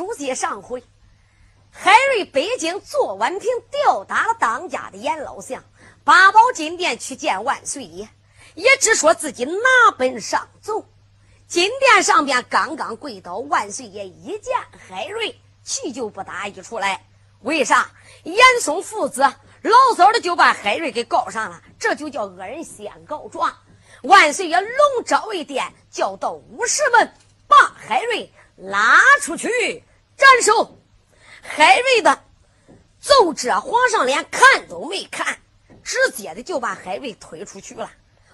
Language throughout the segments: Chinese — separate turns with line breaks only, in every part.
书接上回，海瑞北京做宛平吊打了当家的严老相，八宝金殿去见万岁爷，也只说自己拿本上奏。金殿上边刚刚跪倒，万岁爷一见海瑞，气就不打一处来。为啥？严嵩父子老早的就把海瑞给告上了，这就叫恶人先告状。万岁爷龙召为殿，叫到武士们把海瑞。拉出去斩首！海瑞的奏折，皇上连看都没看，直接的就把海瑞推出去了。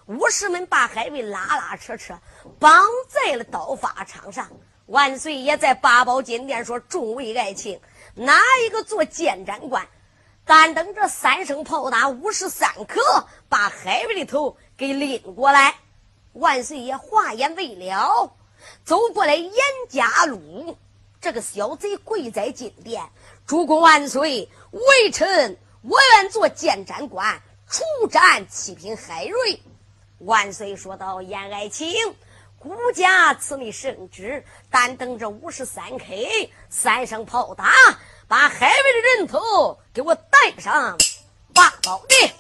武士们把海瑞拉拉扯扯，绑在了刀法场上。万岁爷在八宝金殿说：“众位爱卿，哪一个做监斩官？但等着三声炮打，五时三刻，把海瑞的头给拎过来。”万岁爷话言未了。走过来，严家禄这个小贼跪在金殿，主公万岁，微臣我愿做监斩官，处斩七品海瑞。万岁说道：“严爱卿，孤家赐你圣旨，但等着五十三 K 三声炮打，把海瑞的人头给我带上八宝殿。”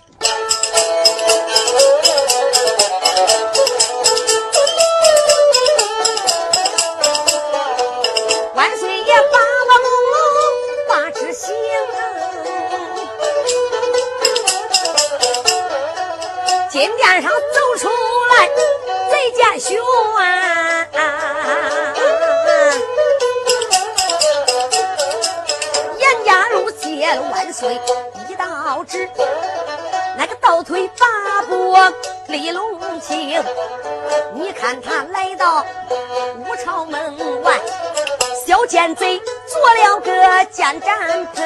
金殿上走出来贼见雄啊！严家禄接万岁一道旨，那个倒退八步立龙庆，你看他来到武朝门外，小奸贼做了个奸战棚，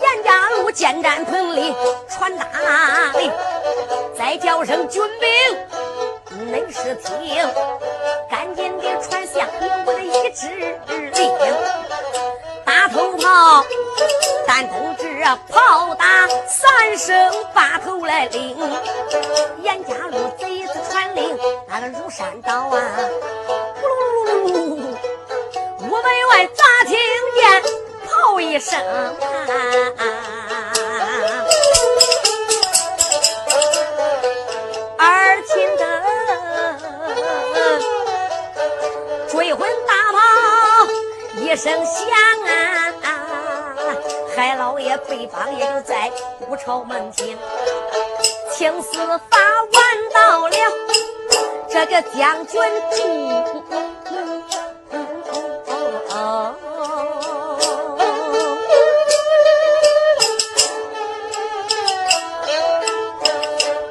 严家路奸战棚里传大令。再叫声军兵，恁是听，赶紧的传下我的一支令，大头炮，但等着炮打三声把头来领，严家路贼子传令，那个如山倒啊，屋门外咋听见炮一声啊？二进的追魂大炮一声响啊！海老爷北方也就在五朝门前，青丝发完到了这个将军。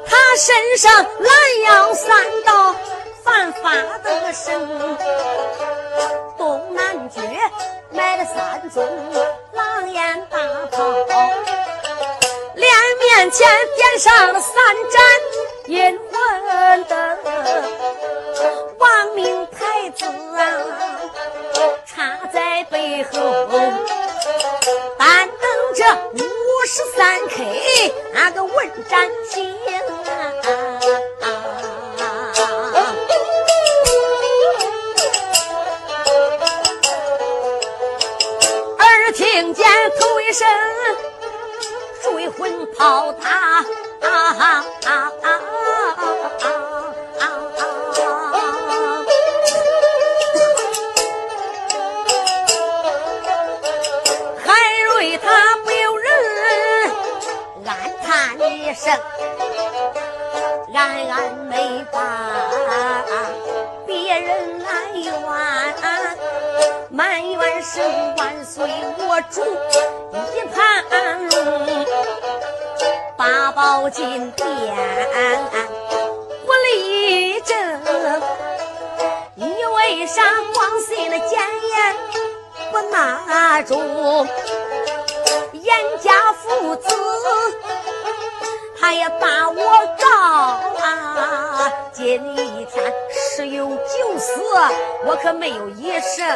他身上拦腰三刀，犯法的身。绝买了三宗狼烟大炮，脸面前点上了三盏阴魂灯，亡命太子啊他在背后，但等着五十三 K 那个问斩刑啊！听见头一声追魂炮打，一声，暗暗没把别人来怨。满元神万岁，我主一盘龙，八宝金殿不立正，你为啥光信了谏言不拿住？严家父子。他也把我告啊！今一天十有九死，我可没有一生。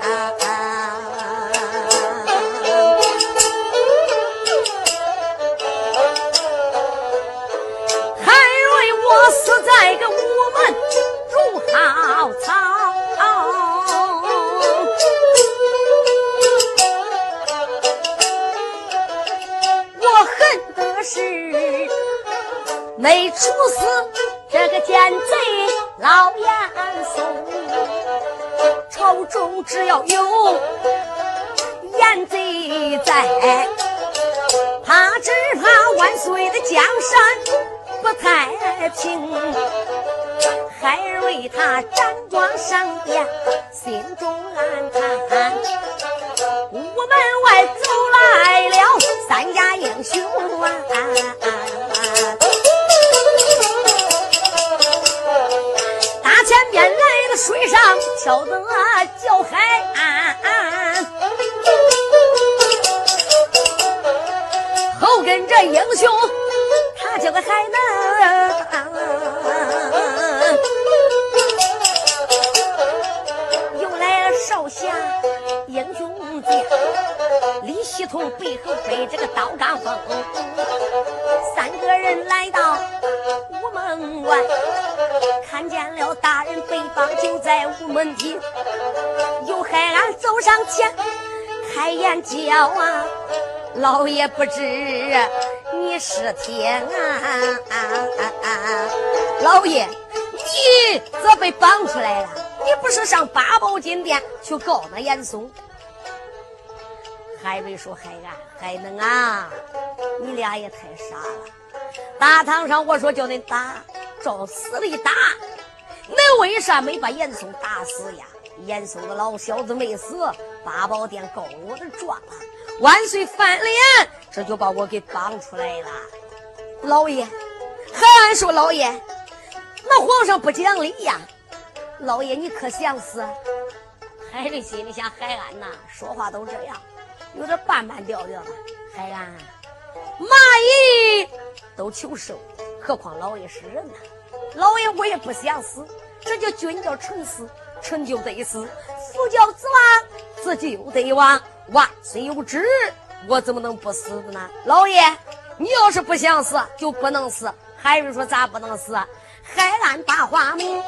还上殿，就在午门厅，有海安走上前开眼叫啊，老爷不知你是天啊，老爷你怎被绑出来了？你不是上八宝金殿去告那严嵩？海瑞说：“海安、海能啊，你俩也太傻了！大堂上我说叫你打，照死里打，恁为啥没把严嵩打死呀？严嵩的老小子没死，八宝殿告我的状了，万岁翻脸，这就把我给绑出来了。老爷，海安说：老爷，那皇上不讲理呀！”老爷，你可想死？海瑞心里想：海安呐，说话都这样，有点半半调调的。海安，蚂蚁都求生，何况老爷是人呐？老爷，我也不想死。这叫君叫臣死，臣就得死；父叫子亡，子就得亡。万岁有旨，我怎么能不死呢？老爷，你要是不想死，就不能死。海瑞说：咋不能死？海岸大话明，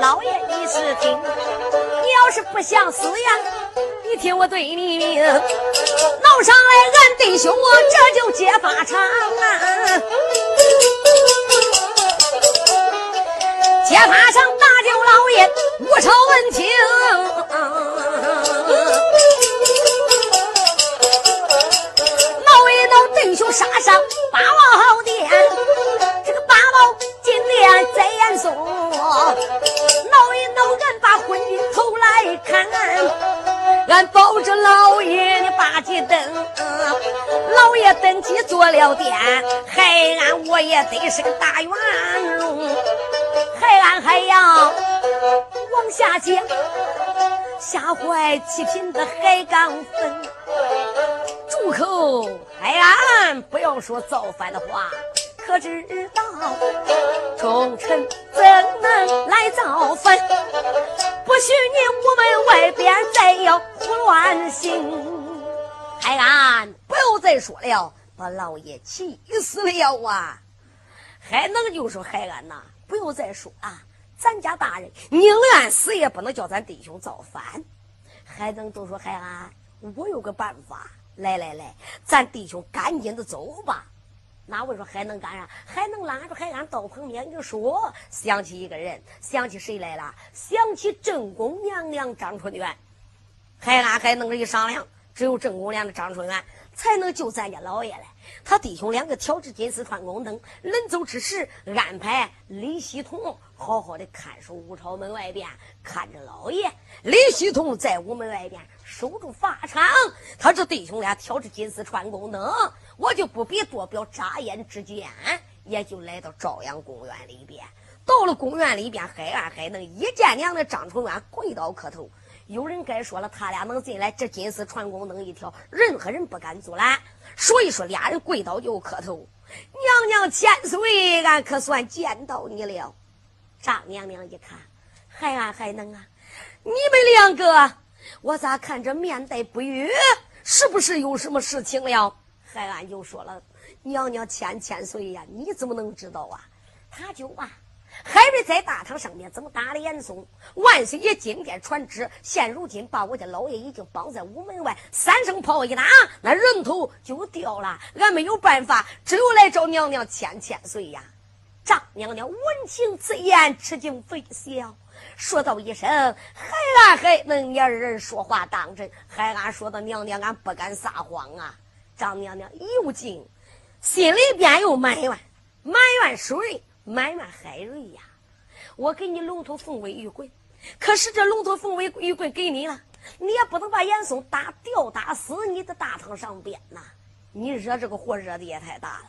老爷你是听，你要是不想死呀，你听我对你明，闹上来俺弟兄我这就揭发场啊，揭发上大舅老爷无朝闻听，闹一闹弟兄杀上八王殿，今天在严嵩，闹一闹，俺把昏君头来看，俺保着老爷的八级灯，老爷登基做了殿，海安我也得是个大元龙，海安还要往下讲，吓坏七品的海刚坟，住口！海安不要说造反的话。可知道，忠臣怎能来造反？不许你屋门外边再要胡乱行！海安，不要再说了，把老爷气死了啊！海能就说：“海安呐，不要再说啊！咱家大人宁愿死也不能叫咱弟兄造反。”海能都说：“海安，我有个办法，来来来，咱弟兄赶紧的走吧。”哪位说还能干啥？还能拉着海安到旁边就说，想起一个人，想起谁来了？想起正宫娘娘张春元。海安还能一商量，只有正宫娘娘张春元才能救咱家老爷来。他弟兄两个挑着金丝串宫灯，临走之时安排李希同好好的看守五朝门外边，看着老爷。李希同在午门外边守住法场，他这弟兄俩挑着金丝串宫灯。我就不必多表，眨眼之间也就来到朝阳公园里边。到了公园里边，海安海能一见娘的张春元跪倒磕头。有人该说了，他俩能进来，这金丝传功能一条，任何人不敢阻拦。所以说，俩人跪倒就磕头。娘娘千岁，俺可算见到你了。张娘娘一看，海安海能啊，你们两个，我咋看着面带不悦？是不是有什么事情了？海安就说了：“娘娘千千岁呀，你怎么能知道啊？他就啊，海瑞在大堂上面怎么打的严嵩？万岁爷今天传旨，现如今把我家老爷已经绑在屋门外，三声炮一打，那人头就掉了。俺没有办法，只有来找娘娘千千岁呀。”张娘娘闻听此言，吃惊非笑，说道一声：“海安还能年人说话当真？海安说的娘娘，俺不敢撒谎啊！”张娘娘又惊，心里边又埋怨，埋怨谁？埋怨海瑞呀！我给你龙头凤尾玉棍，可是这龙头凤尾玉棍给你了，你也不能把严嵩打吊打死你的大堂上边呐！你惹这个祸惹的也太大了。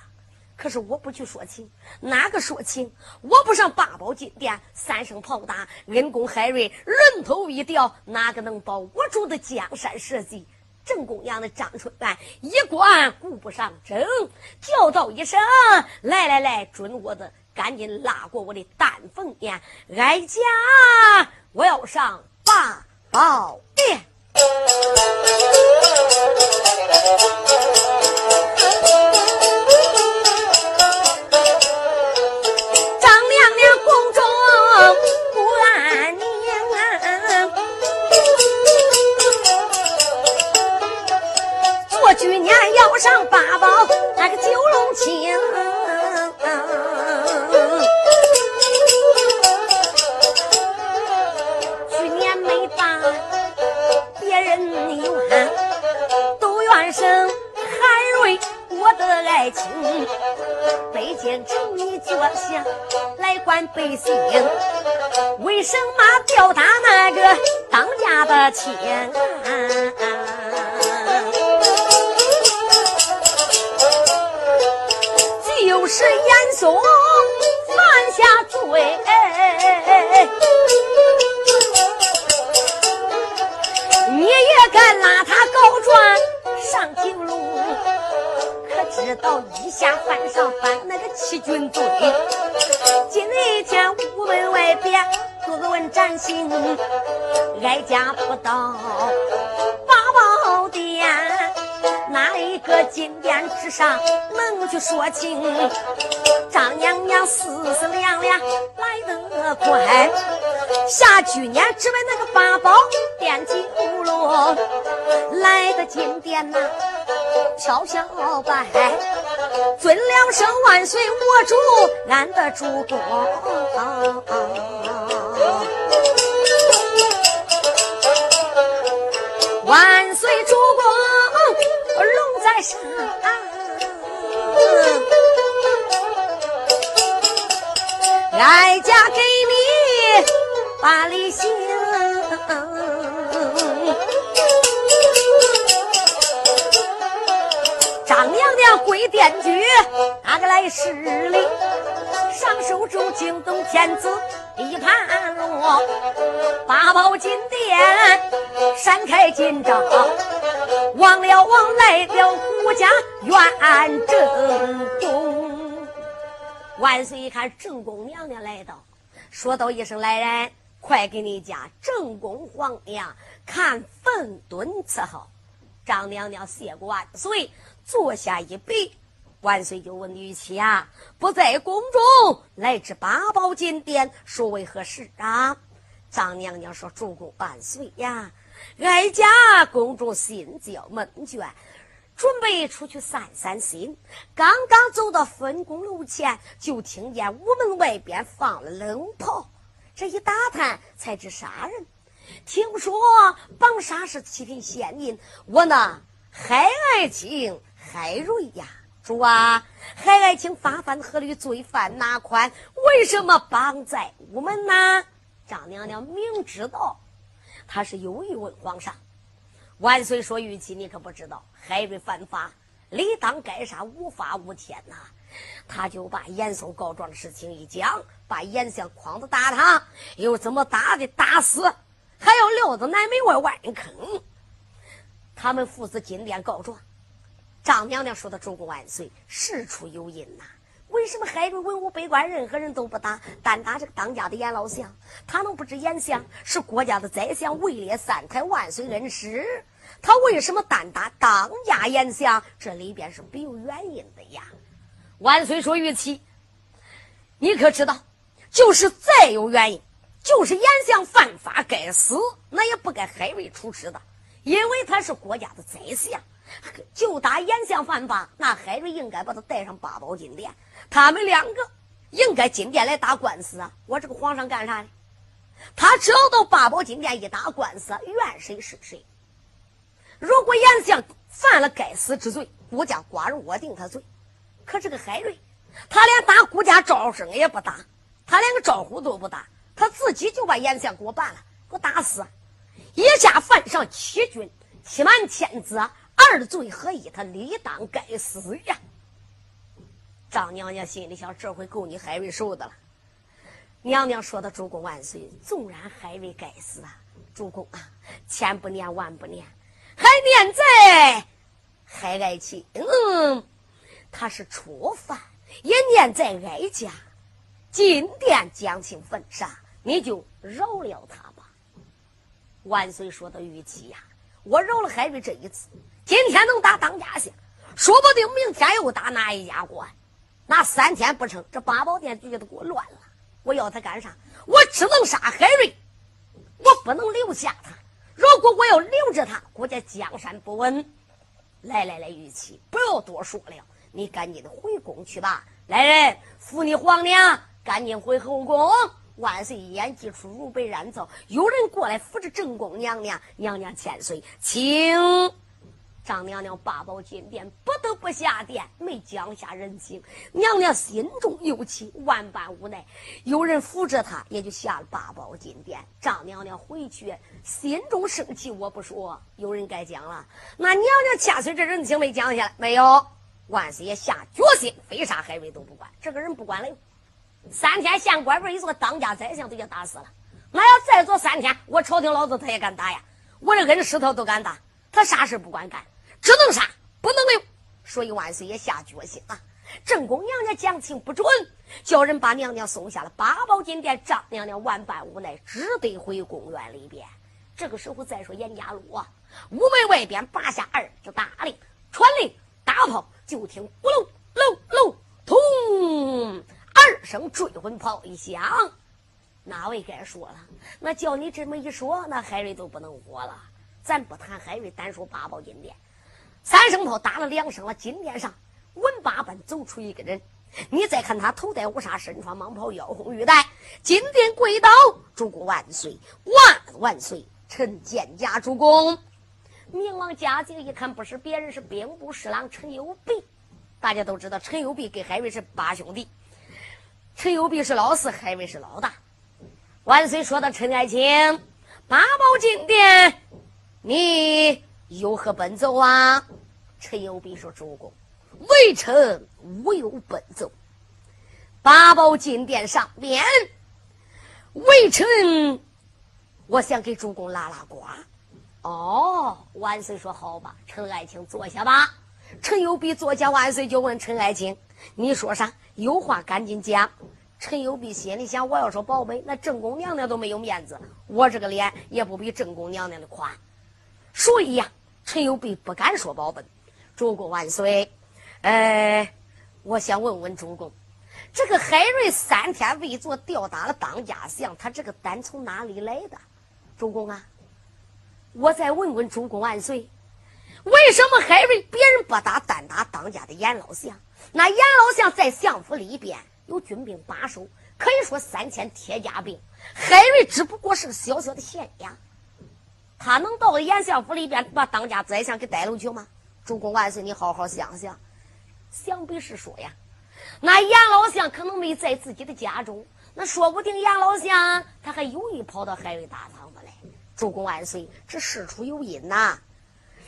可是我不去说情，哪个说情？我不上八宝金殿，三声炮打，恩公海瑞人头一掉，哪个能保我主的江山社稷？正宫娘的张春兰一管顾不上争，叫道一声：“来来来，准我的，赶紧拉过我的丹凤眼，哀家我要上八宝殿。”上八宝那个九龙清，去年没把别人怨，都怨生韩瑞我的爱情。北京城里坐下来管百姓，为什么吊打那个当家的亲？不是严嵩犯下罪，你也敢拉他告状上京路？可知道一下犯上犯那个欺君罪？今天屋门外边各问斩刑，哀家不到个金殿之上能去说情？张娘娘思思量量来得快，下去年只为那个八宝殿金龙来的金殿呐，飘飘拜，尊两声万岁，我主俺的主公。万岁主公，龙在上，哀家给你把礼行。张娘娘跪殿居，哪个来施礼？上手中惊动天子。一盘落，八宝金殿闪开金帐，王了王来了胡家院正宫。万岁一看正宫娘娘来到，说道一声：“来人，快给你家正宫皇娘看粪墩伺候。”张娘娘谢过万岁，坐下一杯。万岁就问玉琪啊，不在宫中，来至八宝金殿，说为何事啊？张娘娘说：“主公万岁呀，哀家宫中心焦闷倦，准备出去散散心。刚刚走到分宫楼前，就听见屋门外边放了冷炮。这一打探，才知杀人。听说绑杀是七品县令，我呢，海爱卿海瑞呀。”主啊，海爱卿发犯何律，罪犯哪款？为什么绑在午门呢？张娘娘明知道，她是有意问皇上。万岁说：“玉琪，你可不知道，海瑞犯法，理当该杀，无法无天呐。”他就把严嵩告状的事情一讲，把严相诓子打他，又怎么打的打死，还要撂到南门外万人坑。他们父子进殿告状。张娘娘说的“主公万岁”，事出有因呐。为什么海瑞文武百官任何人都不打，单打这个当家的严老相？他能不知严相是国家的宰相，位列三台万岁恩师？他为什么单打当家严相？这里边是没有原因的呀。万岁说：“玉琪，你可知道，就是再有原因，就是严相犯法该死，那也不该海瑞出师的，因为他是国家的宰相。” 就打严相犯法，那海瑞应该把他带上八宝金殿。他们两个应该金殿来打官司啊！我这个皇上干啥呢？他只要到八宝金殿一打官司，怨谁是谁。如果严相犯了该死之罪，孤家寡人我定他罪。可这个海瑞，他连打孤家招生也不打，他连个招呼都不打，他自己就把严相给我办了，给我打死。一家犯上欺君，欺瞒天子，二罪合一，他理当该死呀！张娘娘心里想：这回够你海瑞受的了。娘娘说的：“主公万岁！纵然海瑞该死啊，主公啊，千不念万不念，还念在海爱卿，他是初犯，也念在哀家金殿将亲焚杀，你就饶了他吧。”万岁说的语气呀，我饶了海瑞这一次，今天能打当家县，说不定明天又打哪一家官。那三天不成，这八宝殿局都给我乱了。我要他干啥？我只能杀海瑞，我不能留下他。如果我要留着他，估计江山不稳。来来来，玉琪，不要多说了，你赶紧的回宫去吧。来人，扶你皇娘，赶紧回后宫。万岁！演技出如被燃造，有人过来扶着正宫娘娘，娘娘千岁，请。张娘娘八宝金殿不得不下殿，没降下人情。娘娘心中有气，万般无奈。有人扶着她，也就下了八宝金殿。张娘娘回去，心中生气。我不说，有人该讲了。那娘娘千岁这人情没降下来，没有。万岁爷下决心，非杀海瑞都不管。这个人不管了，三天县官位一做当家宰相都给打死了。那要再做三天，我朝廷老子他也敢打呀！我这恩师他都敢打，他啥事不管干。只能杀，不能留。所以万岁爷下决心啊！正宫娘娘讲情不准，叫人把娘娘送下了八宝金殿。张娘娘万般无奈，只得回宫院里边。这个时候再说严家路啊，屋门外边拔下二支大令，传令大炮，就听咕噜噜噜通二声追魂炮一响。哪位该说了？那叫你这么一说，那海瑞都不能活了。咱不谈海瑞，单说八宝金殿。三声炮打了两声了，金殿上文八本走出一个人。你再看他头戴乌纱，身穿蟒袍，腰红玉带，金殿跪倒，主公万岁，万万岁！臣见驾，主公。明王嘉靖一看，不是别人，是兵部侍郎陈友弼。大家都知道，陈友弼跟海瑞是八兄弟，陈友弼是老四，海瑞是老大。万岁说的，陈爱卿，八宝金殿，你。有何奔奏啊？陈友弼说：“主公，微臣无有奔奏。八宝金殿上边，微臣我想给主公拉拉呱。”哦，万岁说：“好吧，陈爱卿坐下吧。”陈友弼坐下，万岁就问陈爱卿：“你说啥？有话赶紧讲。”陈友弼心里想：“我要说宝贝，那正宫娘娘都没有面子，我这个脸也不比正宫娘娘的宽。所以呀。”陈友弼不敢说保本，主公万岁。呃，我想问问主公，这个海瑞三天未做，吊打了当家相，他这个胆从哪里来的？主公啊，我再问问主公万岁，为什么海瑞别人不打，单打当家的严老相？那严老相在相府里边有军兵把守，可以说三千铁甲兵，海瑞只不过是个小小的县衙。他能到严相府里边把当家宰相给逮了去吗？主公万岁，你好好想想。想必是说呀，那严老相可能没在自己的家中，那说不定严老相他还有意跑到海瑞大堂子来。主公万岁，这事出有因呐。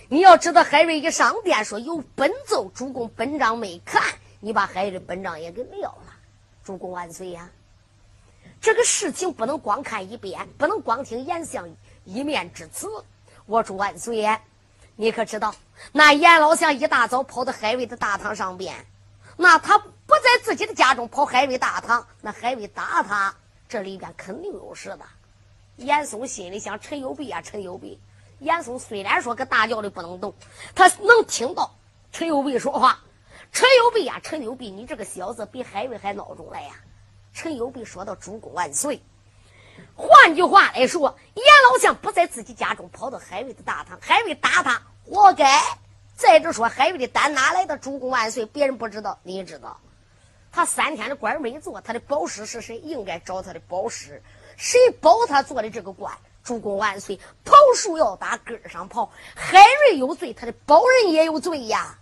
你要知道，海瑞一上殿说有本奏，主公本章没看，你把海瑞本章也给撂了。主公万岁呀，这个事情不能光看一遍，不能光听严相。一面之词，我祝万岁！你可知道，那严老相一大早跑到海瑞的大堂上边，那他不在自己的家中跑海瑞大堂，那海瑞打他，这里边肯定有事的。严嵩心里想：陈友弼啊，陈友弼。严嵩虽然说搁大轿里不能动，他能听到陈友弼说话。陈友弼呀，陈友弼，你这个小子比海瑞还孬种来呀！陈友弼说到：“主公万岁。”换句话来说，严老相不在自己家中，跑到海瑞的大堂，海瑞打他，活该。再者说，海瑞的胆哪来的？主公万岁，别人不知道，你知道。他三天的官没做，他的保师是谁？应该找他的保师。谁保他做的这个官？主公万岁！跑树要打根上跑，海瑞有罪，他的保人也有罪呀。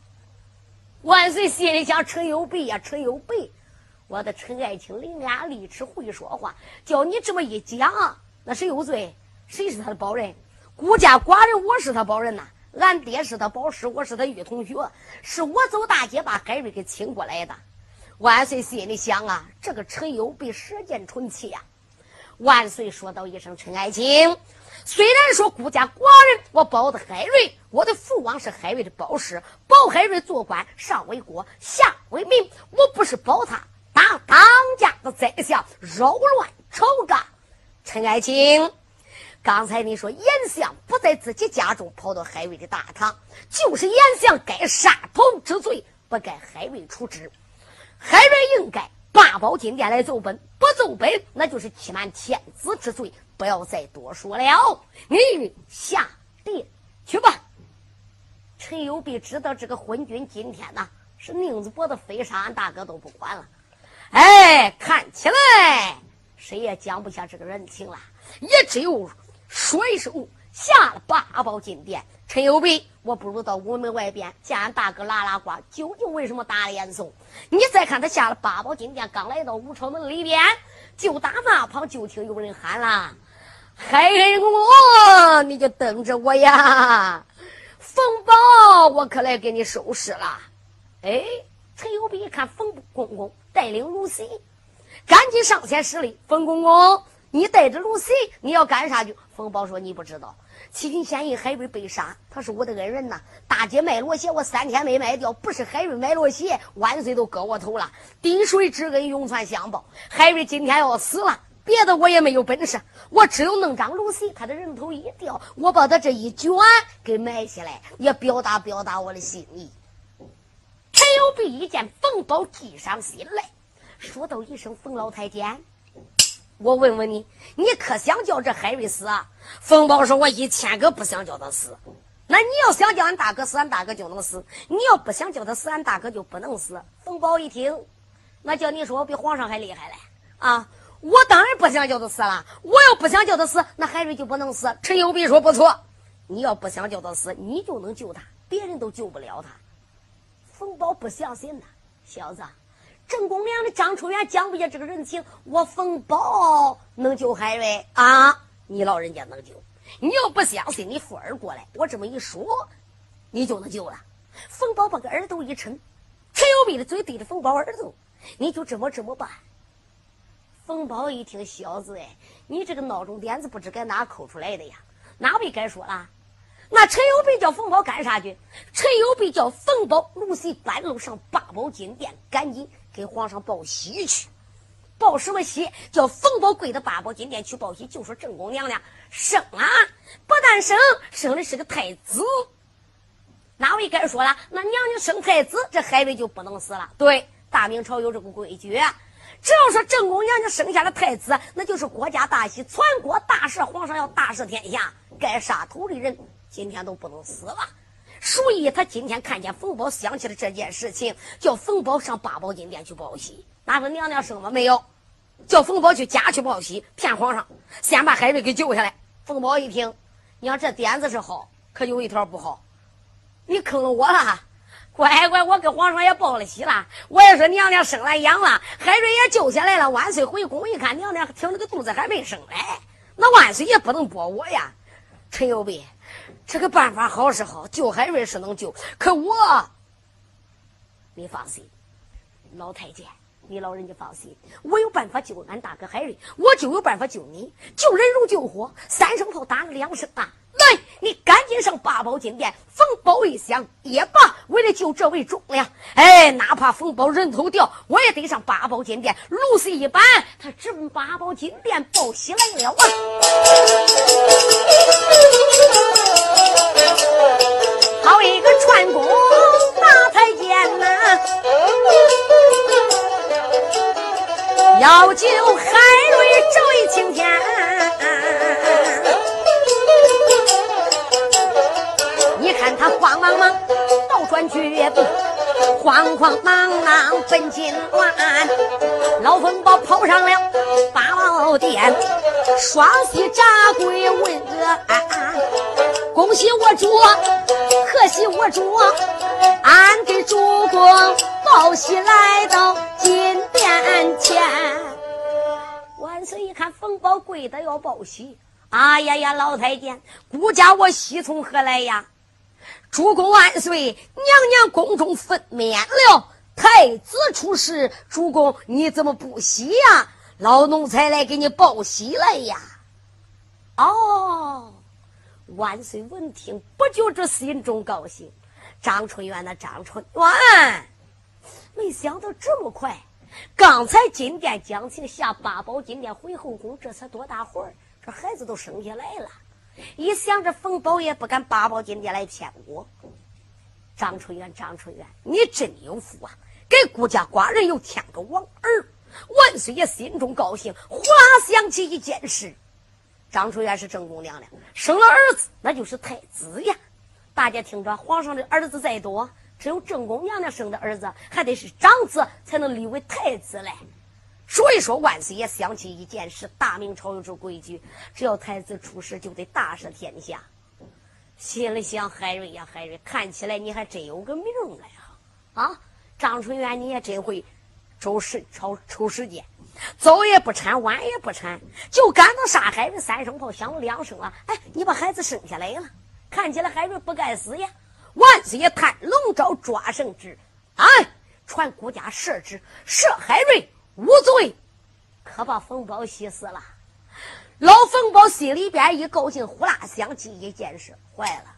万岁心里想：陈有备呀，陈有备，我的陈爱卿伶牙俐齿，会说话，叫你这么一讲，那谁有罪？谁是他的保人？孤家寡人，我是他保人呐。俺爹是他保师，我是他御同学，是我走大街把海瑞给请过来的。万岁心里想啊，这个陈友被舌剑唇气呀。万岁说道一声：“陈爱卿，虽然说孤家寡人，我保的海瑞，我的父王是海瑞的保师，保海瑞做官，上为国，下为民，我不是保他当家的宰相，扰乱朝纲。陈爱卿。”刚才你说严相不在自己家中，跑到海瑞的大堂，就是严相该杀头之罪，不该海瑞处置。海瑞应该八宝金殿来奏本，不奏本那就是欺瞒天子之罪。不要再多说了，你下殿去吧。陈友弼知道这个昏君今天呐是宁子脖子非杀俺大哥都不管了。哎，看起来谁也讲不下这个人情了，也只有。甩手，下了八宝金殿。陈有备，我不如到屋门外边见俺大哥拉拉呱，究竟为什么打脸送？你再看他下了八宝金殿，刚来到武朝门里边，就打那旁就听有人喊了：“海恩公公，你就等着我呀！冯宝，我可来给你收拾了。”哎，陈有备一看冯公公带领如西，赶紧上前施礼：“冯公公。”你带着露西，你要干啥去？冯宝说：“你不知道，七品县尉海瑞被杀，他是我的恩人呐。大街卖罗鞋，我三天没卖掉，不是海瑞买罗鞋，万岁都割我头了。滴水之恩，永传相报。海瑞今天要死了，别的我也没有本事，我只有弄张露西，他的人头一掉，我把他这一卷给埋起来，也表达表达我的心意。”陈有备一见冯宝，计上心来，说道一声：“冯老太监。”我问问你，你可想叫这海瑞死啊？冯宝说：“我一千个不想叫他死。那你要想叫俺大哥死，俺大哥就能死；你要不想叫他死，俺大哥就不能死。”冯宝一听，那叫你说我比皇上还厉害嘞啊！我当然不想叫他死了。我要不想叫他死，那海瑞就不能死。陈友弼说：“不错，你要不想叫他死，你就能救他，别人都救不了他。”冯宝不相信呐，小子。正宫娘的张春元讲不下这个人情，我冯宝能救海瑞啊？你老人家能救？你要不相信，你富儿过来，我这么一说，你就能救了。冯宝把个耳朵一沉，陈有碧的嘴对着冯宝耳朵，你就这么这么办。冯宝一听，小子哎，你这个孬种点子不知该哪抠出来的呀？哪位该说了？那陈有碧叫冯宝干啥去？陈有碧叫冯宝如席半路上八宝金殿，赶紧。给皇上报喜去，报什么喜？叫冯宝跪到八宝金殿去报喜，就说正宫娘娘生了，不但生，生的是个太子。哪位该说了？那娘娘生太子，这海瑞就不能死了。对，大明朝有这个规矩，只要说正宫娘娘生下了太子，那就是国家大喜，全国大赦，皇上要大赦天下，该杀头的人今天都不能死了。所以，他今天看见冯宝，想起了这件事情，叫冯宝上八宝金殿去报喜。哪说娘娘生了没有？叫冯宝去家去报喜，骗皇上，先把海瑞给救下来。冯宝一听，娘这点子是好，可有一条不好，你坑了我了。乖乖，我跟皇上也报了喜了，我也说娘娘生了养了，海瑞也救下来了。万岁回宫一看，娘娘挺着个肚子还没生来，那万岁也不能驳我呀。陈友备。这个办法好是好，救海瑞是能救，可我，你放心，老太监，你老人家放心，我有办法救俺大哥海瑞，我就有办法救你。救人如救火，三声炮打了两声啊！来，你赶紧上八宝金殿，冯宝一响也罢。为了救这位忠良，哎，哪怕冯宝人头掉，我也得上八宝金殿。如此一般，他直奔八宝金殿报喜来了啊！好一个串工大太监呐，要救海瑞这位青天，你看他慌忙忙倒转脚步，慌慌忙忙奔金銮。老冯宝跑上了八宝殿，双膝扎跪问个安。恭喜我主，可喜我主，俺给主公报喜来到金殿前。万岁一看冯宝跪的要报喜，哎呀呀，老太监，孤家我喜从何来呀？主公万岁！娘娘宫中分娩了，太子出世，主公你怎么不喜呀？老奴才来给你报喜来呀！哦，万岁闻听不觉这心中高兴？张春元那张春元，没想到这么快！刚才金殿将情下八宝金殿回后宫，这才多大会儿，这孩子都生下来了。一想着冯宝也不敢八宝金殿来骗我，张春元，张春元，你真有福啊！给孤家寡人又添个王儿，万岁爷心中高兴。忽然想起一件事：张春元是正宫娘娘，生了儿子那就是太子呀。大家听着，皇上的儿子再多，只有正宫娘娘生的儿子还得是长子才能立为太子嘞。所以说，万岁爷想起一件事：大明朝有这规矩，只要太子出世，就得大赦天下。心里想：海瑞呀，海瑞，看起来你还真有个命来啊！啊，张春元，你也真会抽时抽抽时间，早也不产，晚也不产，就赶到杀海瑞三声炮响了两声了。哎，你把孩子生下来了，看起来海瑞不该死呀！万岁爷探龙爪抓圣旨，哎，传国家赦旨，赦海瑞。无罪，可把冯宝气死了。老冯宝心里边一高兴，呼啦想起一件事：坏了，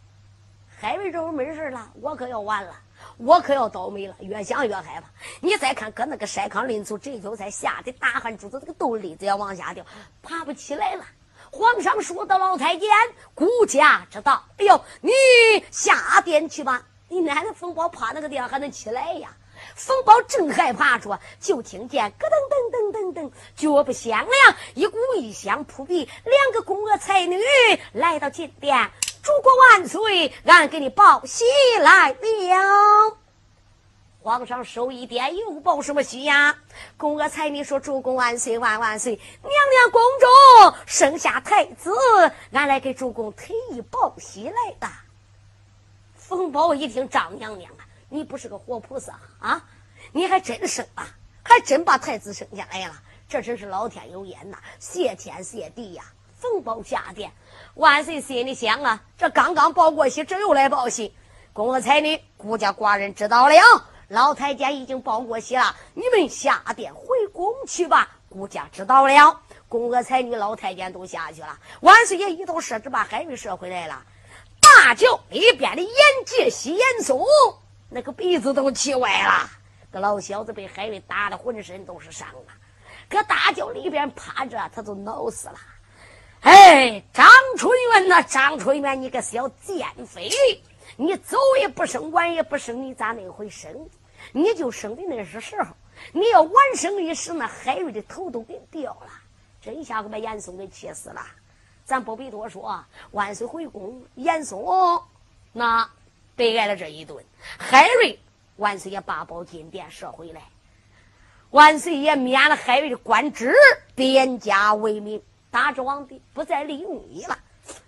海瑞这会没事了，我可要完了，我可要倒霉了。越想越害怕。你再看，搁那个筛糠林处，这就才吓得大汗珠子，这个豆粒子要往下掉，爬不起来了。皇上说的，老太监，顾家知道。哎呦，你下殿去吧。你奶奶冯宝趴那个地方还能起来呀？冯宝正害怕着，就听见咯噔噔噔噔噔，脚步响亮，一股异香扑鼻，两个宫娥才女来到金殿。主公万岁，俺给你报喜来了。皇上手一点，又报什么喜呀？宫娥才你说：“主公万岁万万岁，娘娘宫中生下太子，俺来给主公特意报喜来的。”冯宝一听，张娘娘啊！你不是个活菩萨啊！你还真生了，还真把太子生下来了，这真是老天有眼呐！谢天谢地呀！冯宝下殿，万岁心里想啊，这刚刚报过喜，这又来报喜。宫娥才女，孤家寡人知道了，老太监已经报过喜了，你们下殿回宫去吧。孤家知道了，宫娥才女、老太监都下去了。万岁爷一头设置，把海瑞射回来了。大轿里边的严介喜、严嵩。那个鼻子都气歪了，这老小子被海瑞打的浑身都是伤啊！搁大轿里边趴着，他都恼死了。哎，张春元呐，张春元，你个小贱妃，你早也不生，晚也不生，你咋那回生？你就生的那是时候，你要晚生一时，那海瑞的头都给掉了。这一下子把严嵩给气。死了。咱不必多说，万岁回宫，严嵩那。被挨了这一顿，海瑞万岁爷把宝金殿射回来，万岁爷免了海瑞的官职，贬家为民，大智皇帝不再利用你了。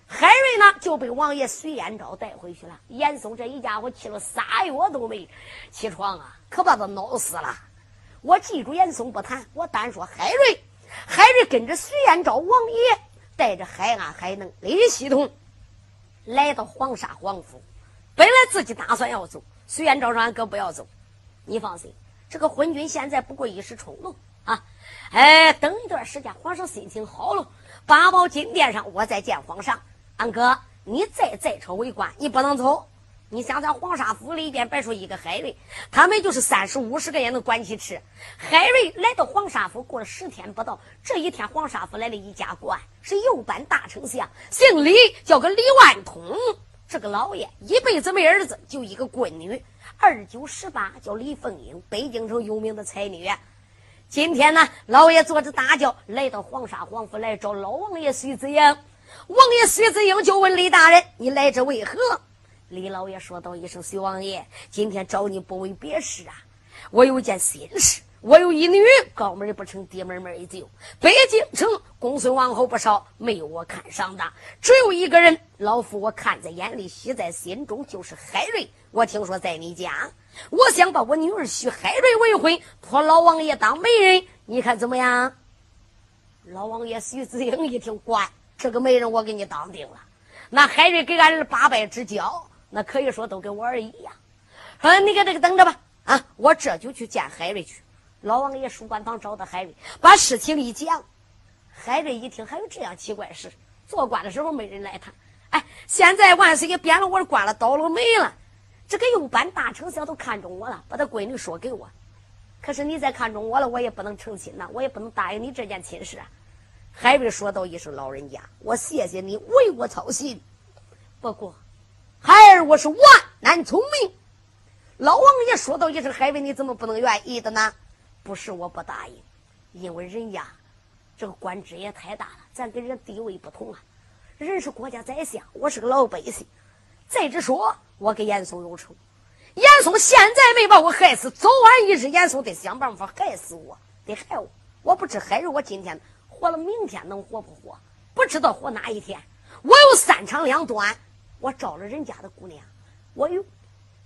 海瑞呢就被王爷隋延昭带回去了。严嵩这一家伙气了仨月都没起床啊，可把他恼死了。我记住严嵩不谈，我单说海瑞。海瑞跟着隋延昭王爷，带着海安、海能李系统来到黄沙皇府。本来自己打算要走，虽然赵让俺哥不要走，你放心，这个昏君现在不过一时冲动！哎，等一段时间，皇上心情好了，八宝金殿上我再见皇上。俺哥，你再在朝为官，你不能走。你想想，黄沙府里边别说一个海瑞，他们就是三十五十个也能管起吃。海瑞来到黄沙府，过了十天不到，这一天黄沙府来了一家官，是右班大丞相，姓李，叫个李万通。这个老爷一辈子没儿子，就一个闺女，二九十八，叫李凤英，北京城有名的才女。今天呢，老爷坐着大轿来到黄沙皇府来找老王爷徐子英。王爷徐子英就问李大人：“你来这为何？”李老爷说道一声：“徐王爷，今天找你不为别事啊，我有件心事。我有一女，高门不成低门门就。北京城公孙王侯不少，没有我看上的，只有一个人，老夫我看在眼里，喜在心中，就是海瑞。我听说在你家，我想把我女儿许海瑞为婚，托老王爷当媒人，你看怎么样？”老王爷徐子英一听，乖，这个媒人我给你当定了。那海瑞给俺儿八拜之交。那可以说都跟我儿一样。啊你给这个等着吧，啊，我这就去见海瑞去。老王爷书馆房找到海瑞，把事情一讲。海瑞一听，还有这样奇怪事？做官的时候没人来谈，哎，现在万岁爷贬了我的官了，倒了霉了。这个右班大丞相都看中我了，把他闺女说给我。可是你再看中我了，我也不能成亲呐，我也不能答应你这件亲事啊。海瑞说道一声：“老人家，我谢谢你为我操心，不过。”孩儿，我是万难聪明。老王爷说道一声：“海瑞，你怎么不能愿意的呢？不是我不答应，因为人家这个官职也太大了，咱跟人地位不同啊。人是国家宰相，我是个老百姓。再者说，我跟严嵩有仇，严嵩现在没把我害死，早晚一日严嵩得想办法害死我，得害我。我不知海瑞，我今天活了，明天能活不活？不知道活哪一天。我有三长两短。”我招了人家的姑娘，我有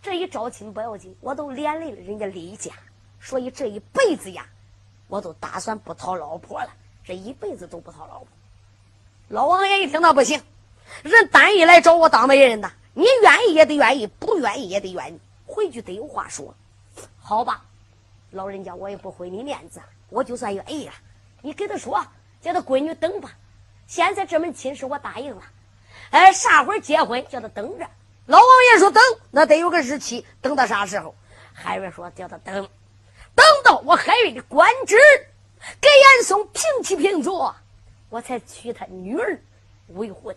这一招亲不要紧，我都连累了人家李家，所以这一辈子呀，我都打算不讨老婆了，这一辈子都不讨老婆。老王爷一听那不行，人单一来找我当媒人呐，你愿意也得愿意，不愿意也得愿意，回去得有话说。好吧，老人家我也不毁你面子，我就算愿意了，你给他说，叫他闺女等吧。现在这门亲事我答应了。哎，啥会儿结婚？叫他等着。老王爷说等，那得有个日期，等到啥时候？海瑞说叫他等，等到我海瑞的官职给严嵩平起平坐，我才娶他女儿为婚。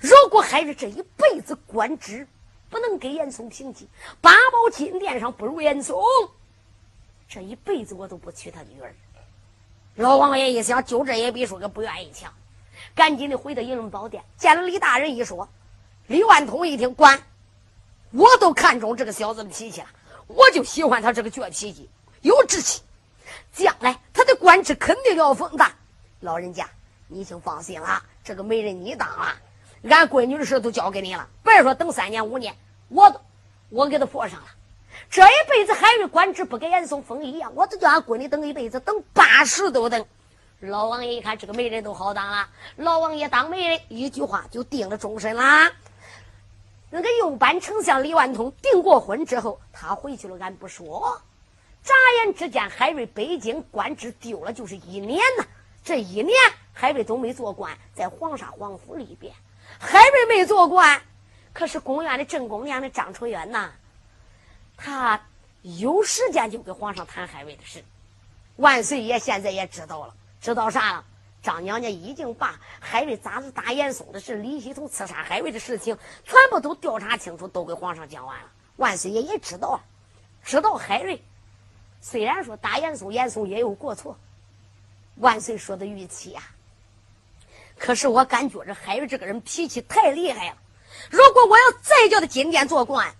如果海瑞这一辈子官职不能给严嵩平起，八宝金殿上不如严嵩，这一辈子我都不娶他女儿。老王爷一想，就这也比说个不愿意强。赶紧的回到银龙宝殿，见了李大人一说，李万通一听，管，我都看中这个小子的脾气了，我就喜欢他这个倔脾气，有志气，将来他的官职肯定要封大。老人家，你请放心了，这个媒人你当了，俺闺女的事都交给你了，别说等三年五年，我都我给他破上了。这一辈子海瑞官职不给严嵩封一样，我都叫俺闺女等一辈子，等八十都等。老王爷一看这个媒人都好当了，老王爷当媒人，一句话就定了终身啦。那个右班丞相李万通订过婚之后，他回去了，俺不说。眨眼之间，海瑞北京官职丢了，就是一年呐。这一年，海瑞都没做官，在皇上皇府里边，海瑞没做官。可是宫院的正宫娘的张春元呐，他有时间就跟皇上谈海瑞的事。万岁爷现在也知道了。知道啥了？张娘娘已经把海瑞咋子打严嵩的事，李希同刺杀海瑞的事情，全部都调查清楚，都给皇上讲完了。万岁爷也知道了，知道海瑞虽然说打严嵩，严嵩也有过错。万岁说的语气呀，可是我感觉这海瑞这个人脾气太厉害了。如果我要再叫他进殿做官，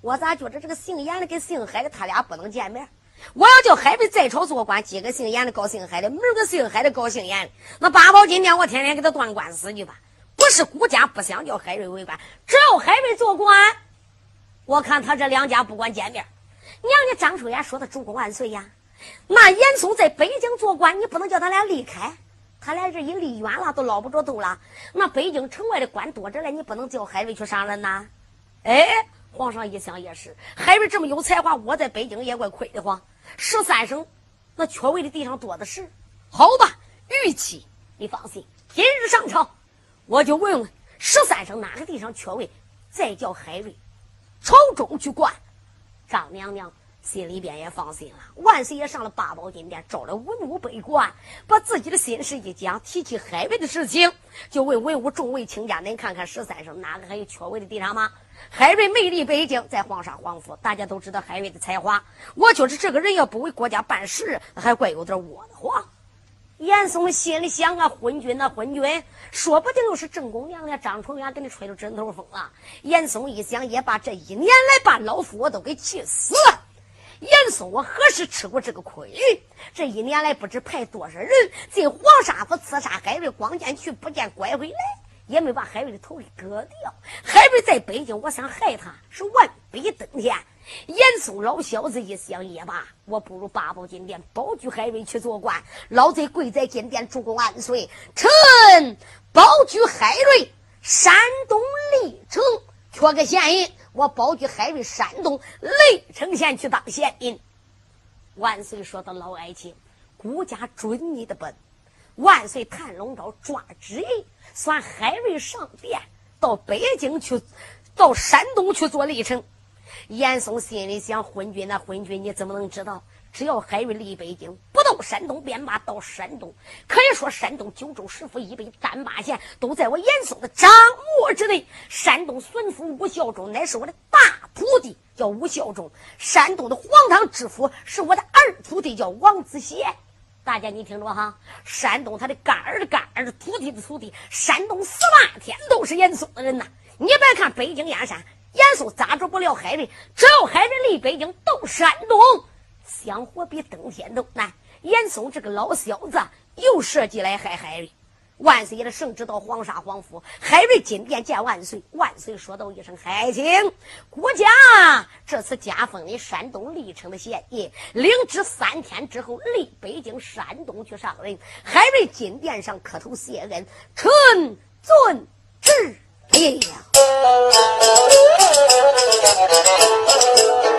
我咋觉着这个姓严的跟姓海的他俩不能见面？我要叫海瑞在朝做官，今个姓严的告姓海的，明个姓海的告姓严的。那八宝金殿，我天天给他断官司去吧。不是孤家不想叫海瑞为官，只要海瑞做官，我看他这两家不管见面。娘家张春元说的主公万岁呀，那严嵩在北京做官，你不能叫他俩离开，他俩这一离远了都捞不着头了。那北京城外的官多着嘞，你不能叫海瑞去上任呐。哎。皇上一想也是，海瑞这么有才华，我在北京也怪亏的慌。十三省那缺位的地方多的是。好吧，玉器，你放心，今日上朝，我就问问十三省哪个地方缺位，再叫海瑞朝中去管。张娘娘。心里边也放心了。万岁爷上了八宝金殿，招了文武百官，把自己的心事一讲，提起海瑞的事情，就问文武众位卿家：“您看看十三省哪个还有缺位的地方吗？”海瑞魅力北京，在皇上皇府，大家都知道海瑞的才华。我觉着这个人要不为国家办事，还怪有点窝得慌。严嵩心里想啊，昏君呐，昏君，说不定又是正宫娘娘张纯元给你吹了枕头风了。严嵩一想，也把这一年来把老夫我都给气死了。严嵩，我何时吃过这个亏？这一年来不知派多少人进黄沙府刺杀海瑞，光见去不见拐回来，也没把海瑞的头给割掉。海瑞在北京，我想害他是万倍登天。严嵩老小子一想也罢，我不如八宝金殿保举海瑞去做官。老贼跪在金殿，主公万岁！臣保举海瑞，山东历城缺个县尹。我保举海瑞山东历城县去当县尹。万岁说的老爱卿，孤家准你的本。万岁谭龙昭抓旨意，算海瑞上殿到北京去，到山东去做历城。严嵩心里想：昏君呐，昏君，你怎么能知道？只要海瑞离北京不到山东便罢，到山东可以说山东九州十府以北三八县都在我严嵩的掌握之内。山东孙府吴孝忠乃是我的大徒弟，叫吴孝忠；山东的黄堂知府是我的二徒弟，叫王子贤。大家你听着哈，山东他的干儿的干儿的徒弟的徒弟，山东十八天都是严嵩的人呐。你别看北京燕山，严嵩咋着不了海瑞？只要海瑞离北京到山东。想活比登天都难。严嵩这个老小子又设计来害海瑞。万岁爷的圣旨到黄沙皇府，海瑞进殿见万岁。万岁说道一声：“海清，国家这次加封你山东历城的县尹，领旨三天之后离北京山东去上任。”海瑞进殿上磕头谢恩，臣遵旨了。八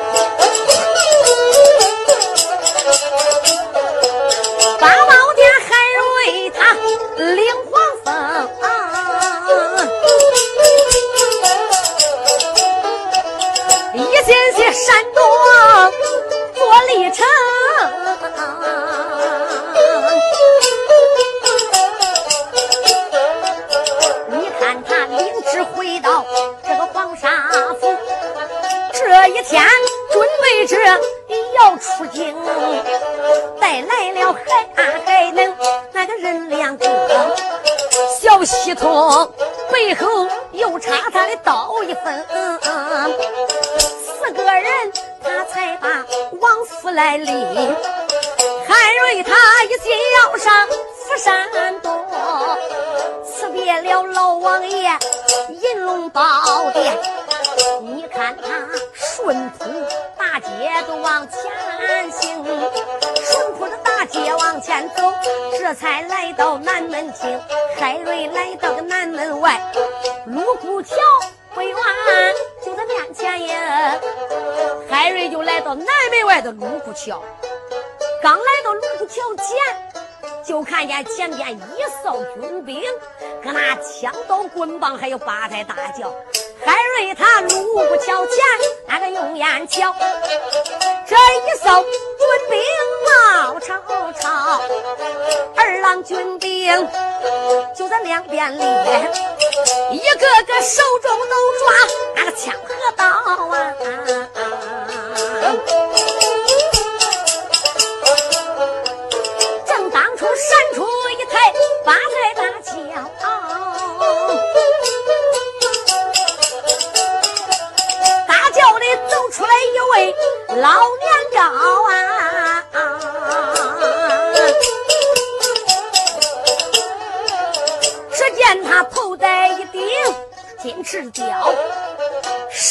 山东做历程。你看他领旨回到这个黄沙府，这一天准备着要出京。带来了海海能那个人两个，小西通背后又插他的刀才来到南门厅。海瑞来到个南门外，卢沟桥北远就在面前呀。海瑞就来到南门外的卢沟桥，刚来到卢沟桥前，就看见前边一扫军兵，搁那枪刀棍棒还有八抬大轿。海瑞他卢沟桥前，那个用眼瞧，这一扫军兵冒吵吵，二郎军兵就在两边立，一个个手中都抓那个枪和刀啊！正当初闪出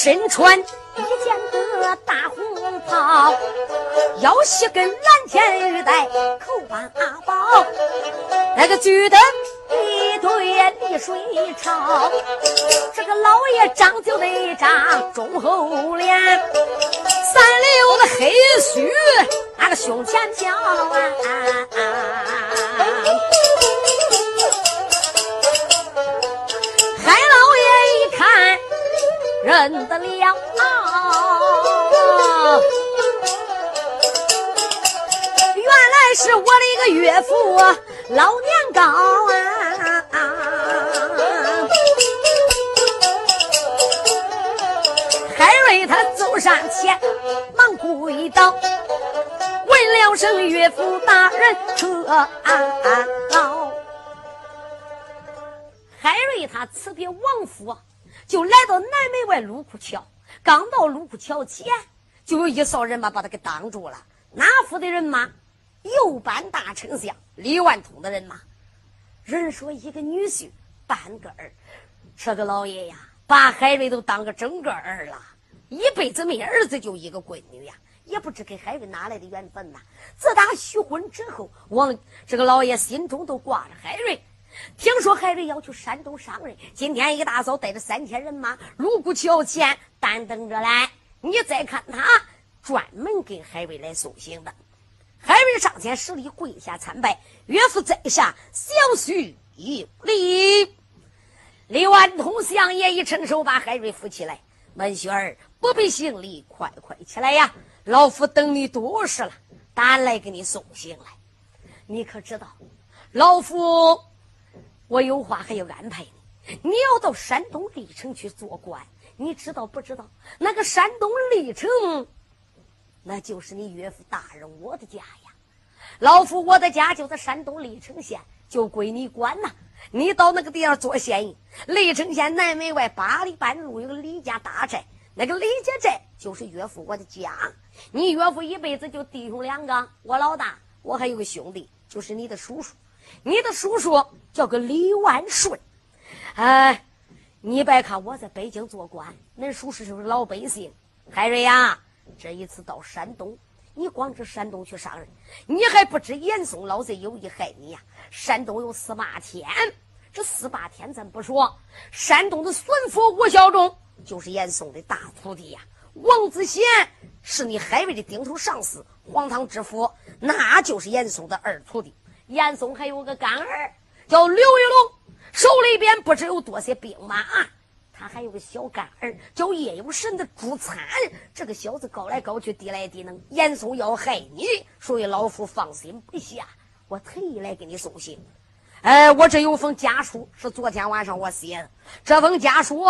身穿一件个大红袍，腰系根蓝天玉带，口把阿宝，那个举得一对丽水钞。这个老爷长就那张忠厚脸，三绺的黑须那个胸前飘啊！老年高啊！海瑞他走上前，忙跪倒，问了声岳父大人撤啊海瑞他辞别王府，就来到南门外卢库桥。刚到卢库桥前，就有一扫人马把他给挡住了。哪府的人马？右班大丞相李万通的人马。人说一个女婿半个儿，这个老爷呀，把海瑞都当个整个儿了。一辈子没儿子，就一个闺女呀，也不知给海瑞哪来的缘分呐。自打许婚之后，王这个老爷心中都挂着海瑞。听说海瑞要去山东上任，今天一大早带着三千人马，卢沟桥前单等着来。你再看他，专门给海瑞来送行的。海瑞上前施礼，跪下参拜，岳父在下，小婿有礼。李万通相爷一伸手，把海瑞扶起来。文雪儿不必行礼，快快起来呀！老夫等你多时了，赶来给你送行来。你可知道，老夫？我有话还要安排你，你要到山东历城去做官，你知道不知道？那个山东历城，那就是你岳父大人我的家呀。老夫我的家就在山东历城县，就归你管呐。你到那个地方做县印，历城县南门外八里半路有个李家大寨，那个李家寨就是岳父我的家。你岳父一辈子就弟兄两个，我老大，我还有个兄弟，就是你的叔叔。你的叔叔叫个李万顺，哎，你别看我在北京做官，恁叔叔是个老百姓。海瑞呀，这一次到山东，你光知山东去上任，你还不知严嵩老贼有意害你呀？山东有司马天，这司马天咱不说，山东的孙府吴孝忠就是严嵩的大徒弟呀。王子贤是你海瑞的顶头上司，黄堂知府那就是严嵩的二徒弟。严嵩还有个干儿叫刘玉龙，手里边不知有多些兵马。他还有个小干儿叫叶有神的朱参，这个小子高来高去，低来低能。严嵩要害你，所以老夫放心不下，我特意来给你送信。哎，我这有封家书，是昨天晚上我写的。这封家书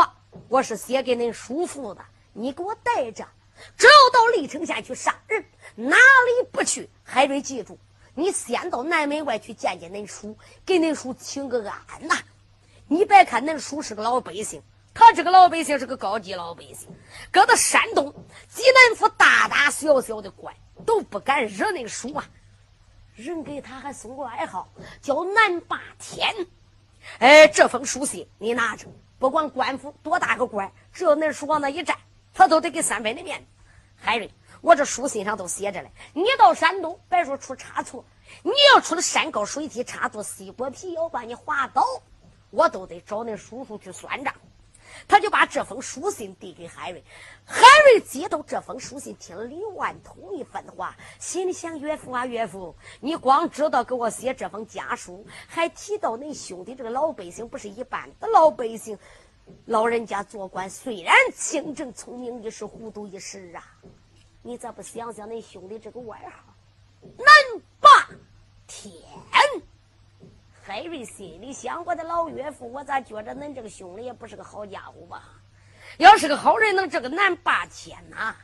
我是写给恁叔父的，你给我带着。只要到历城县去杀人，哪里不去？海瑞记住。你先到南门外去见见恁叔，给恁叔请个安呐！你别看恁叔是个老百姓，他这个老百姓是个高级老百姓，搁到山东济南府大大小小的官都不敢惹恁叔啊！人给他还送过外号叫南霸天。哎，这封书信你拿着，不管官府多大个官，只要那叔往那一站，他都得给三分的面子。海瑞。我这书信上都写着嘞，你到山东别说出差错，你要出了山高水低差错，西瓜皮要把你划倒，我都得找那叔叔去算账。他就把这封书信递给海瑞，海瑞接到这封书信，听了李万通一番话，心里想：岳父啊，岳父，你光知道给我写这封家书，还提到恁兄弟这个老百姓不是一般的老百姓，老人家做官虽然清正聪明一时，糊涂一时啊。你咋不想想恁兄弟这个外号“南霸天”？海瑞心里想：我的老岳父，我咋觉着恁这个兄弟也不是个好家伙吧？要是个好人，能这个南霸天呐？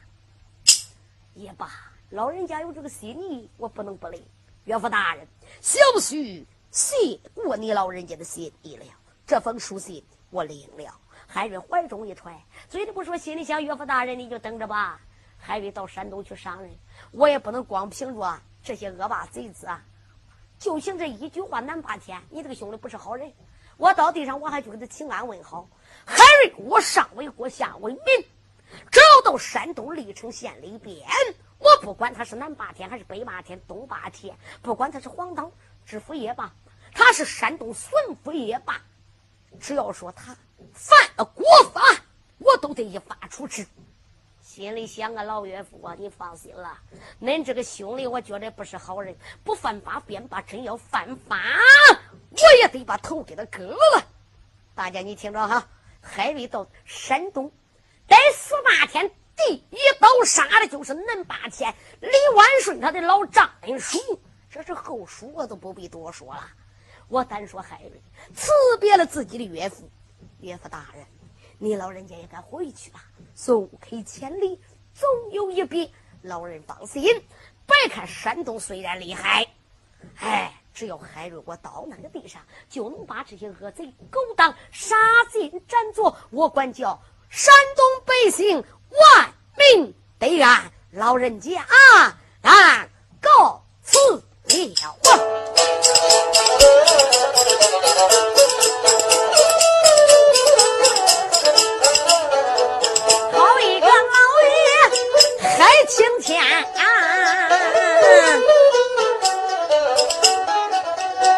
也罢，老人家有这个心意，我不能不领。岳父大人，小婿谢过你老人家的心意了。这封书信我领了。海瑞怀中一揣，嘴里不说，心里想：岳父大人，你就等着吧。海瑞到山东去上任，我也不能光凭着这些恶霸贼子啊！就凭这一句话，南霸天，你这个兄弟不是好人。我到地上，我还去给他请安问好。海瑞，我上为国，下为民，只要到山东历城县里边，我不管他是南霸天还是北霸天、东霸天，不管他是黄岛知府也罢，他是山东巡抚也罢，只要说他犯了国法，我都得一法处置。心里想啊，老岳父啊，你放心了，恁这个兄弟，我觉得不是好人，不犯法便罢，真要犯法，我也得把头给他割了。大家你听着哈，海瑞到山东，在十八天，第一刀杀的就是恁八天李万顺他的老丈人叔，这是后书我都不必多说了。我单说海瑞辞别了自己的岳父，岳父大人。你老人家也该回去吧，送客千里总有一别。老人放心，别看山东虽然厉害，哎，只要海瑞我到那个地上，就能把这些恶贼勾当，杀尽斩绝。我管叫山东百姓万民得安。老人家啊，俺告辞了。青天，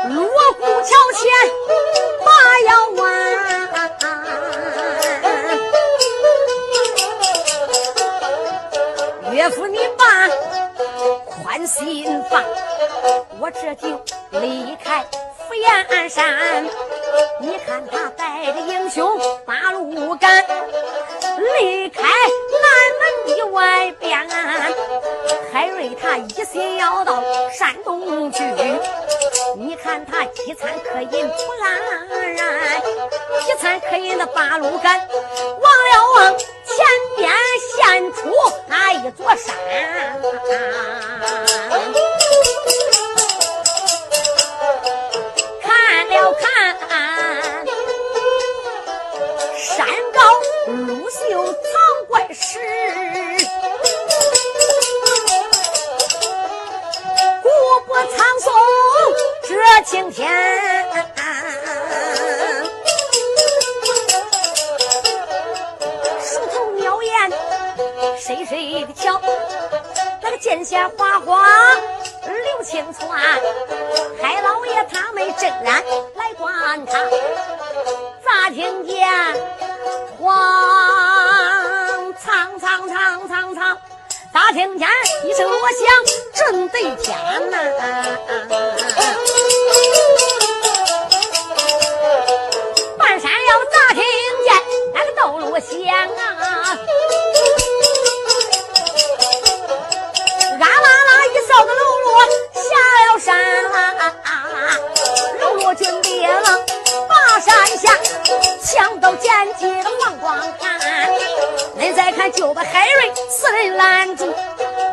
锣鼓桥前马要弯，岳父你把宽心放，我这就离开。福岩山，你看他带着英雄八路赶，离开外边。海瑞他一心要到山东去，你看他饥餐渴饮不烂然，饥餐渴饮的八路赶，望了望前边现出那一座山。看了看山高路秀藏怪石，古柏苍松遮青天。树头鸟眼谁谁的瞧，那个剑线花花流清川。海老爷他们正然来观看，咋听见？黄苍苍苍苍苍，大听见一声锣响震得天呐！半山腰咋听见那个斗锣响？啊人拦住，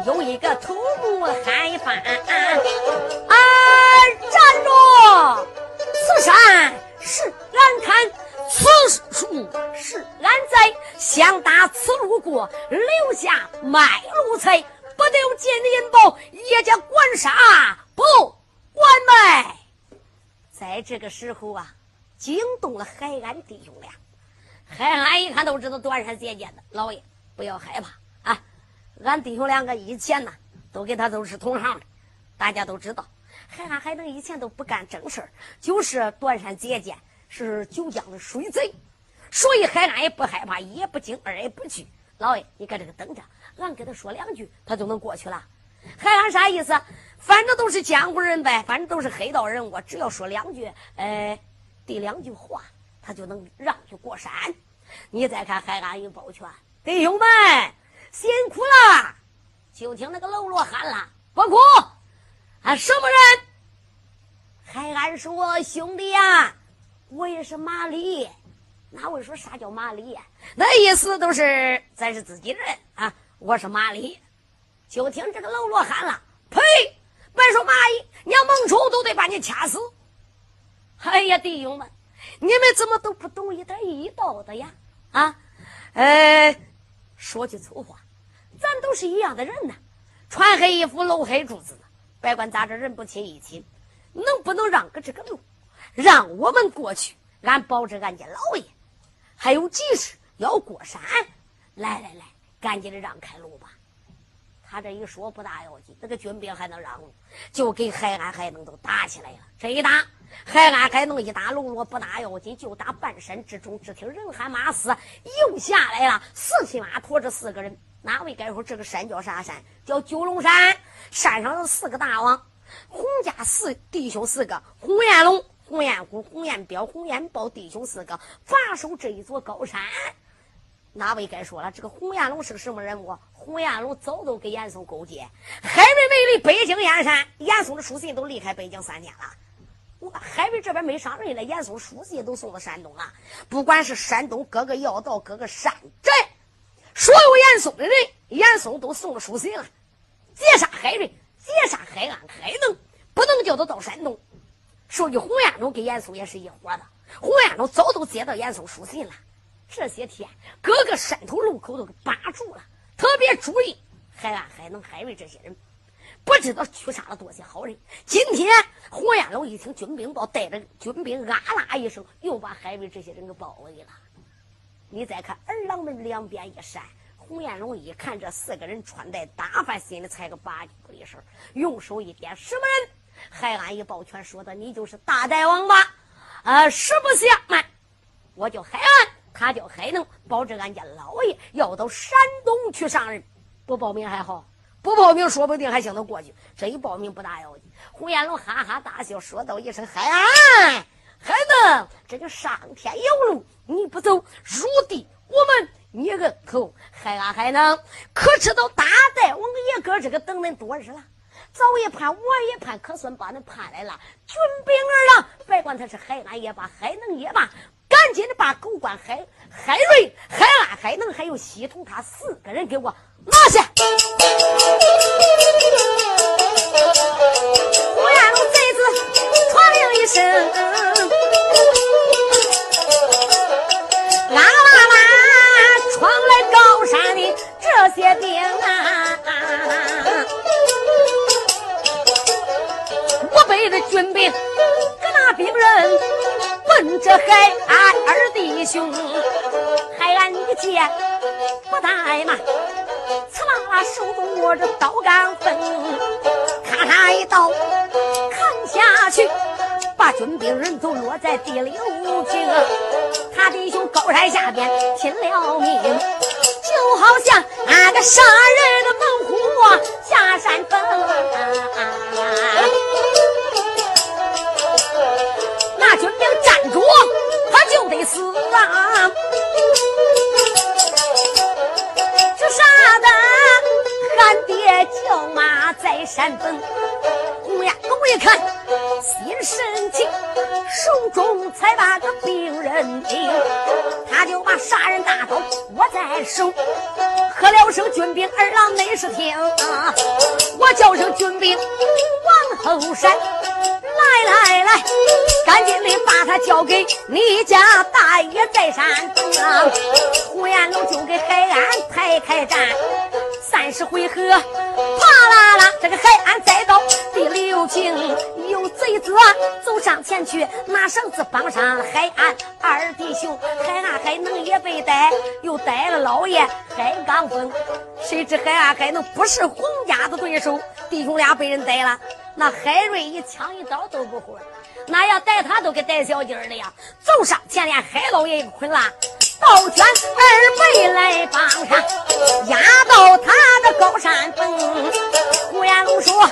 有一个头目喊翻，啊，站住！此山是俺看，此树是俺栽，想打此路过，留下卖路财，不得金银宝，也叫管杀不管卖。在这个时候啊，惊动了海安弟兄俩。海安一看都知道端山姐姐的老爷，不要害怕！俺弟兄两个以前呢，都跟他都是同行的，大家都知道。海安海能以前都不干正事就是断山结界，是九江的水贼，所以海安也不害怕，一也不惊，二也不惧。老爷，你搁这个等着，俺跟他说两句，他就能过去了。海安啥意思？反正都是江湖人呗，反正都是黑道人物，只要说两句，呃，第两句话。他就能让去过山。你再看海安一抱拳，弟兄们辛苦了。就听那个喽啰喊了：“不哭，俺什么人？”还俺说：“兄弟呀，我也是马里。哪位说啥叫马里？那意思都是咱是自己人啊。我是马里。就听这个喽啰喊了：“呸！别说蚂蚁，娘猛冲都得把你掐死。”哎呀，弟兄们！你们怎么都不懂一点医道的呀？啊，呃，说句粗话，咱都是一样的人呐，穿黑衣服露黑珠子，别管咋着，人不亲一亲，能不能让个这个路，让我们过去？俺保着俺家老爷，还有急事要过山，来来来，赶紧的让开路吧。他这一说不大要紧，那个军兵还能让路，就给海安海能都打起来了。这一打。海安海能一打喽啰不大要紧，就打半山之中，只听人喊马嘶，又下来了四匹马，驮着四个人。哪位该说这个山叫啥山？叫九龙山。山上有四个大王，洪家四弟兄四个，洪彦龙、洪彦虎、洪彦彪、洪彦豹弟兄四个，把守这一座高山。哪位该说了？这个洪彦龙是个什么人物？洪彦龙早都跟严嵩勾结，海瑞没离北京燕山，严嵩的书信都离开北京三天了。我海瑞这边没上任了，严嵩书信都送到山东了。不管是山东各个要道、各个山寨，所有严嵩的人，严嵩都送了书信了。劫杀海瑞，海安海能不能叫他到山东。说。句，洪彦忠跟严嵩也是一伙的。洪彦龙早都接到严嵩书信了。这些天，各个山头路口都给把住了，特别注意海安、海能、海瑞这些人，不知道驱杀了多些好人。今天洪彦龙一听军兵报，带着军兵啊啦一声，又把海瑞这些人给包围了。你再看二郎门两边一闪，洪彦龙一看这四个人穿戴打扮，心里才个八九的事用手一点，什么人？海安一抱拳说的：“你就是大呆王吧？啊，实不相瞒，我叫海安，他叫海能，保着俺家老爷要到山东去上任。不报名还好，不报名说不定还行得过去。这一报名不大要紧。”洪彦龙哈哈大笑，说道一声：“海安，海能，这就上天有路，你不走，入地我们捏个头。海安，海能，可知道大大王爷哥这个等恁多日了？”早也盼，晚也盼，可算把恁盼来了。军兵儿郎，别管他是海安也罢，海能也罢，赶紧的把狗官海海瑞、海安、海能，还有西统他四个人给我拿下。胡延龙贼子传令一声，些兵啊！我背着军兵，搁那兵人奔着海安二弟兄，海安一见不怠慢，刺啦啦手中握着刀杆分，咔嚓一刀砍下去，把军兵人都落在第六平。他弟兄高山下边拼了命，就好像那个杀人的猛虎下山峰。那军兵站住，他就得死啊！这杀的俺爹叫妈在山崩。红眼狗一看，心神清，手中才把个病人领，他就把杀人大刀握在手，喝了声军兵二郎内是听，我叫声军兵往后闪。来来来，赶紧的把他交给你家大爷在山东。胡延龙就给海安排开战，三十回合，啪，这个海安再到第六平，有贼子走上前去拿绳子绑上海安二弟兄，海安海能也被逮，又逮了老爷海刚峰。谁知海安海能不是洪家的对手，弟兄俩被人逮了。那海瑞一枪一刀都不会，那要逮他都给逮小鸡儿了呀！走上前连海老爷一捆了，抱拳二背来帮上，压到他的高山峰。胡延龙说：“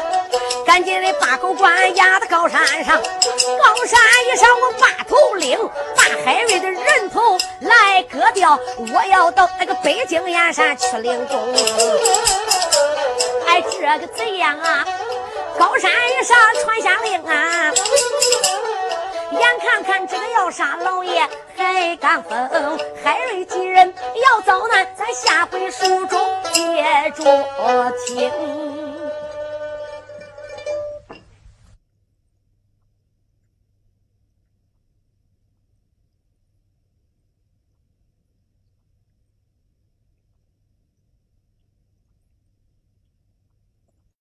赶紧的把狗官压到高山上，高山一上我把头领，把海瑞的人头来割掉，我要到那个北京燕山去领功。”哎，这个怎样啊？高山一上传下令啊！眼看看这个要杀老爷还敢疯，海瑞几人要遭难，咱下回书中接着听。